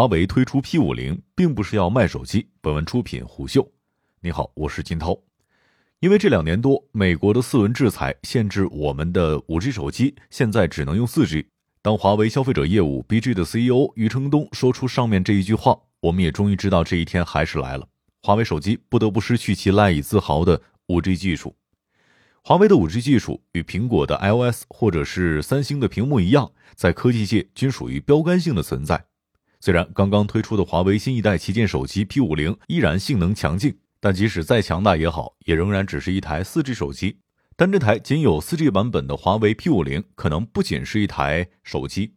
华为推出 P 五零，并不是要卖手机。本文出品虎嗅。你好，我是金涛。因为这两年多，美国的四轮制裁限制我们的五 G 手机，现在只能用四 G。当华为消费者业务 BG 的 CEO 余承东说出上面这一句话，我们也终于知道这一天还是来了。华为手机不得不失去其赖以自豪的五 G 技术。华为的五 G 技术与苹果的 iOS 或者是三星的屏幕一样，在科技界均属于标杆性的存在。虽然刚刚推出的华为新一代旗舰手机 P 五零依然性能强劲，但即使再强大也好，也仍然只是一台四 G 手机。但这台仅有四 G 版本的华为 P 五零，可能不仅是一台手机。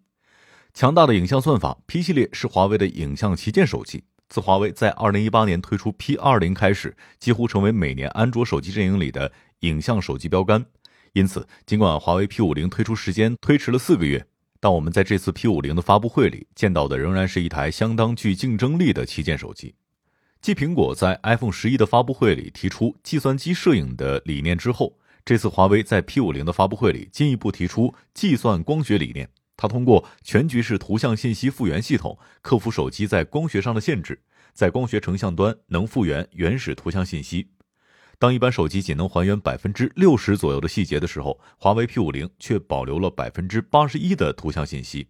强大的影像算法 P 系列是华为的影像旗舰手机。自华为在二零一八年推出 P 二零开始，几乎成为每年安卓手机阵营里的影像手机标杆。因此，尽管华为 P 五零推出时间推迟了四个月，但我们在这次 P 五零的发布会里见到的仍然是一台相当具竞争力的旗舰手机。继苹果在 iPhone 十一的发布会里提出计算机摄影的理念之后，这次华为在 P 五零的发布会里进一步提出计算光学理念。它通过全局式图像信息复原系统克服手机在光学上的限制，在光学成像端能复原原始图像信息。当一般手机仅能还原百分之六十左右的细节的时候，华为 P 五零却保留了百分之八十一的图像信息。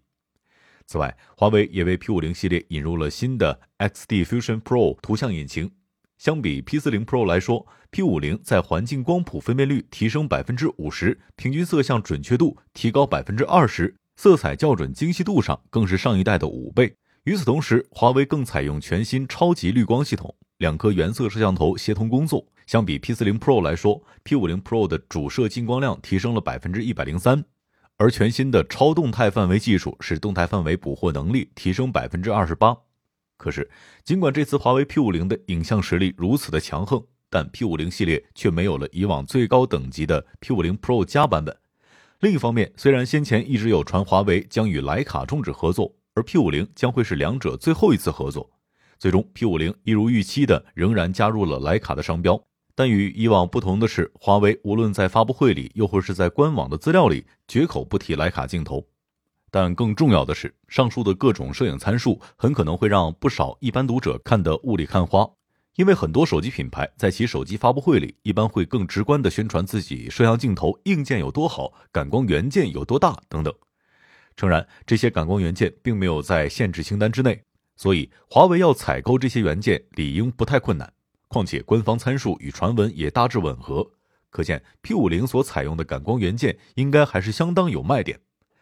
此外，华为也为 P 五零系列引入了新的 XD Fusion Pro 图像引擎。相比 P 四零 Pro 来说，P 五零在环境光谱分辨率提升百分之五十，平均色相准确度提高百分之二十。色彩校准精细度上更是上一代的五倍。与此同时，华为更采用全新超级滤光系统，两颗原色摄像头协同工作。相比 P40 Pro 来说，P50 Pro 的主摄进光量提升了百分之一百零三，而全新的超动态范围技术使动态范围捕获能力提升百分之二十八。可是，尽管这次华为 P50 的影像实力如此的强横，但 P50 系列却没有了以往最高等级的 P50 Pro 加版本。另一方面，虽然先前一直有传华为将与徕卡终止合作，而 P 五零将会是两者最后一次合作，最终 P 五零一如预期的仍然加入了徕卡的商标。但与以往不同的是，华为无论在发布会里，又或是在官网的资料里，绝口不提徕卡镜头。但更重要的是，上述的各种摄影参数很可能会让不少一般读者看得雾里看花。因为很多手机品牌在其手机发布会里，一般会更直观地宣传自己摄像镜头硬件有多好，感光元件有多大等等。诚然，这些感光元件并没有在限制清单之内，所以华为要采购这些元件理应不太困难。况且官方参数与传闻也大致吻合，可见 P50 所采用的感光元件应该还是相当有卖点。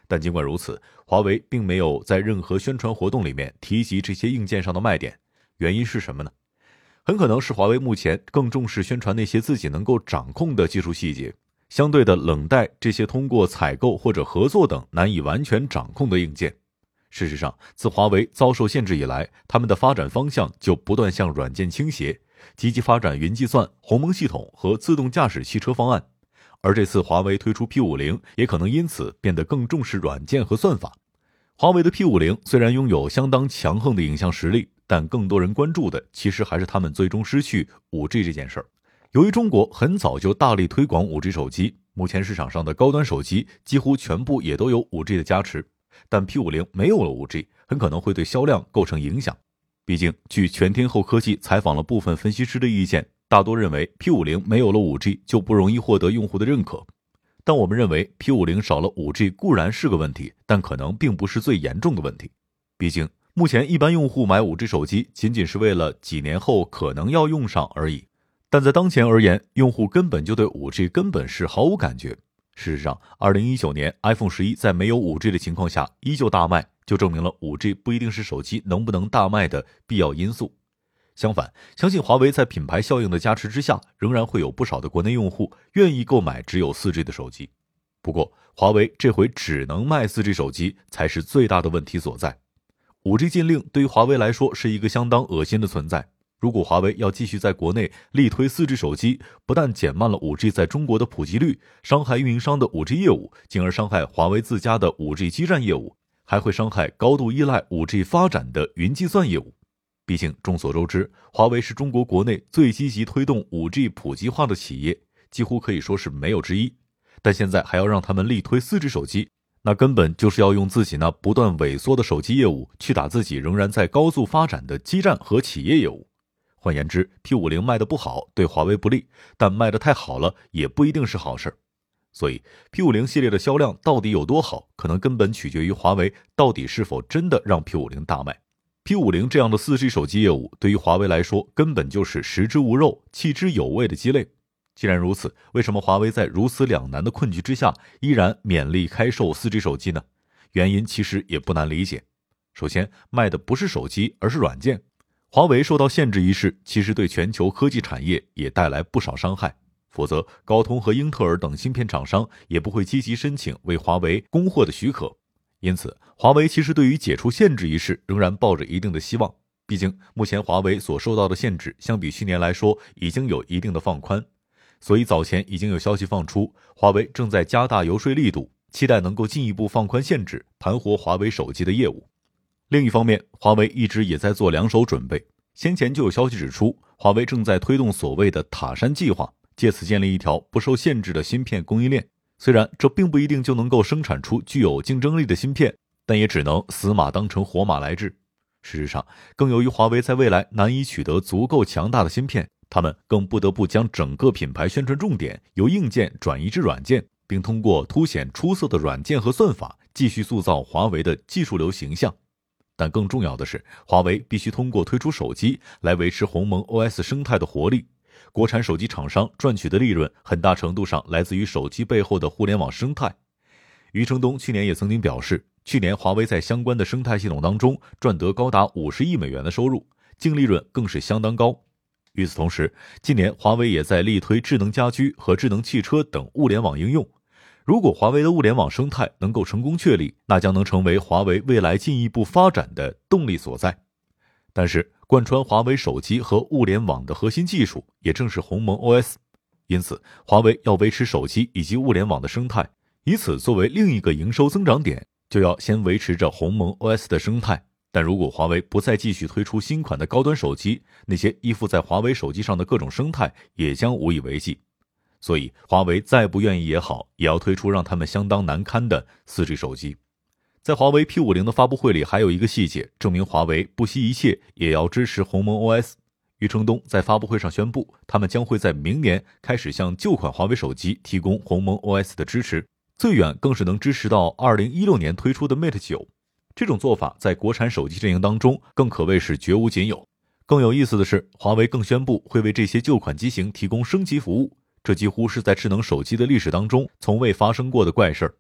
但尽管如此，华为并没有在任何宣传活动里面提及这些硬件上的卖点，原因是什么呢？很可能是华为目前更重视宣传那些自己能够掌控的技术细节，相对的冷待这些通过采购或者合作等难以完全掌控的硬件。事实上，自华为遭受限制以来，他们的发展方向就不断向软件倾斜，积极发展云计算、鸿蒙系统和自动驾驶汽车方案。而这次华为推出 P 五零，也可能因此变得更重视软件和算法。华为的 P 五零虽然拥有相当强横的影像实力。但更多人关注的，其实还是他们最终失去五 G 这件事儿。由于中国很早就大力推广五 G 手机，目前市场上的高端手机几乎全部也都有五 G 的加持。但 P 五零没有了五 G，很可能会对销量构成影响。毕竟，据全天候科技采访了部分分析师的意见，大多认为 P 五零没有了五 G 就不容易获得用户的认可。但我们认为 P 五零少了五 G 固然是个问题，但可能并不是最严重的问题。毕竟。目前，一般用户买五 G 手机仅仅是为了几年后可能要用上而已。但在当前而言，用户根本就对五 G 根本是毫无感觉。事实上，二零一九年 iPhone 十一在没有五 G 的情况下依旧大卖，就证明了五 G 不一定是手机能不能大卖的必要因素。相反，相信华为在品牌效应的加持之下，仍然会有不少的国内用户愿意购买只有四 G 的手机。不过，华为这回只能卖四 G 手机，才是最大的问题所在。五 G 禁令对于华为来说是一个相当恶心的存在。如果华为要继续在国内力推四 G 手机，不但减慢了五 G 在中国的普及率，伤害运营商的五 G 业务，进而伤害华为自家的五 G 基站业务，还会伤害高度依赖五 G 发展的云计算业务。毕竟众所周知，华为是中国国内最积极推动五 G 普及化的企业，几乎可以说是没有之一。但现在还要让他们力推四 G 手机，那根本就是要用自己那不断萎缩的手机业务去打自己仍然在高速发展的基站和企业业务。换言之，P 五零卖的不好对华为不利，但卖的太好了也不一定是好事。所以，P 五零系列的销量到底有多好，可能根本取决于华为到底是否真的让 P 五零大卖。P 五零这样的四 G 手机业务对于华为来说，根本就是食之无肉，弃之有味的鸡肋。既然如此，为什么华为在如此两难的困局之下，依然勉力开售四 G 手机呢？原因其实也不难理解。首先，卖的不是手机，而是软件。华为受到限制一事，其实对全球科技产业也带来不少伤害。否则，高通和英特尔等芯片厂商也不会积极申请为华为供货的许可。因此，华为其实对于解除限制一事仍然抱着一定的希望。毕竟，目前华为所受到的限制，相比去年来说，已经有一定的放宽。所以早前已经有消息放出，华为正在加大游说力度，期待能够进一步放宽限制，盘活华为手机的业务。另一方面，华为一直也在做两手准备。先前就有消息指出，华为正在推动所谓的塔山计划，借此建立一条不受限制的芯片供应链。虽然这并不一定就能够生产出具有竞争力的芯片，但也只能死马当成活马来治。事实上，更由于华为在未来难以取得足够强大的芯片。他们更不得不将整个品牌宣传重点由硬件转移至软件，并通过凸显出色的软件和算法，继续塑造华为的技术流形象。但更重要的是，华为必须通过推出手机来维持鸿蒙 OS 生态的活力。国产手机厂商赚取的利润，很大程度上来自于手机背后的互联网生态。余承东去年也曾经表示，去年华为在相关的生态系统当中赚得高达五十亿美元的收入，净利润更是相当高。与此同时，近年华为也在力推智能家居和智能汽车等物联网应用。如果华为的物联网生态能够成功确立，那将能成为华为未来进一步发展的动力所在。但是，贯穿华为手机和物联网的核心技术，也正是鸿蒙 OS。因此，华为要维持手机以及物联网的生态，以此作为另一个营收增长点，就要先维持着鸿蒙 OS 的生态。但如果华为不再继续推出新款的高端手机，那些依附在华为手机上的各种生态也将无以为继。所以，华为再不愿意也好，也要推出让他们相当难堪的四 G 手机。在华为 P 五零的发布会里，还有一个细节证明华为不惜一切也要支持鸿蒙 OS。余承东在发布会上宣布，他们将会在明年开始向旧款华为手机提供鸿蒙 OS 的支持，最远更是能支持到二零一六年推出的 Mate 九。这种做法在国产手机阵营当中更可谓是绝无仅有。更有意思的是，华为更宣布会为这些旧款机型提供升级服务，这几乎是在智能手机的历史当中从未发生过的怪事儿。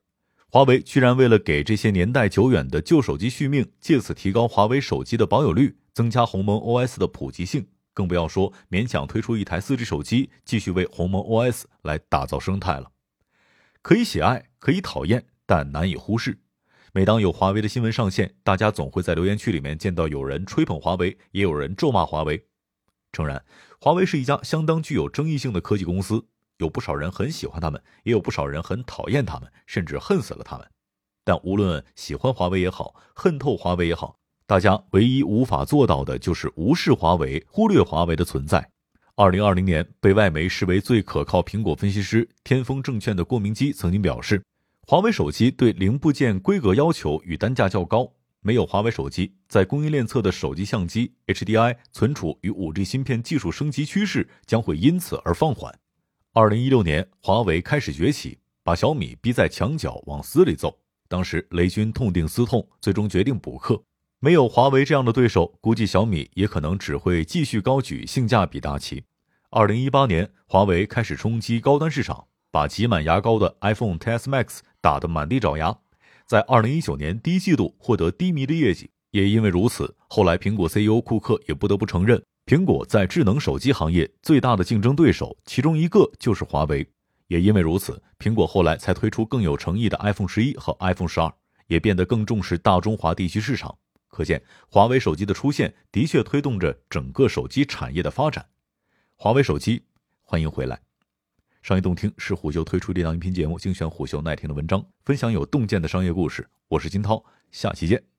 华为居然为了给这些年代久远的旧手机续命，借此提高华为手机的保有率，增加鸿蒙 OS 的普及性，更不要说勉强推出一台 4G 手机，继续为鸿蒙 OS 来打造生态了。可以喜爱，可以讨厌，但难以忽视。每当有华为的新闻上线，大家总会在留言区里面见到有人吹捧华为，也有人咒骂华为。诚然，华为是一家相当具有争议性的科技公司，有不少人很喜欢他们，也有不少人很讨厌他们，甚至恨死了他们。但无论喜欢华为也好，恨透华为也好，大家唯一无法做到的就是无视华为、忽略华为的存在。二零二零年，被外媒视为最可靠苹果分析师、天风证券的郭明基曾经表示。华为手机对零部件规格要求与单价较高，没有华为手机，在供应链侧的手机相机、HDI、存储与 5G 芯片技术升级趋势将会因此而放缓。二零一六年，华为开始崛起，把小米逼在墙角往死里揍。当时雷军痛定思痛，最终决定补课。没有华为这样的对手，估计小米也可能只会继续高举性价比大旗。二零一八年，华为开始冲击高端市场。把挤满牙膏的 iPhone XS Max 打得满地找牙，在二零一九年第一季度获得低迷的业绩。也因为如此，后来苹果 CEO 库克也不得不承认，苹果在智能手机行业最大的竞争对手，其中一个就是华为。也因为如此，苹果后来才推出更有诚意的 iPhone 十一和 iPhone 十二，也变得更重视大中华地区市场。可见，华为手机的出现的确推动着整个手机产业的发展。华为手机，欢迎回来。商业洞听是虎嗅推出的一档音频节目，精选虎嗅耐听的文章，分享有洞见的商业故事。我是金涛，下期见。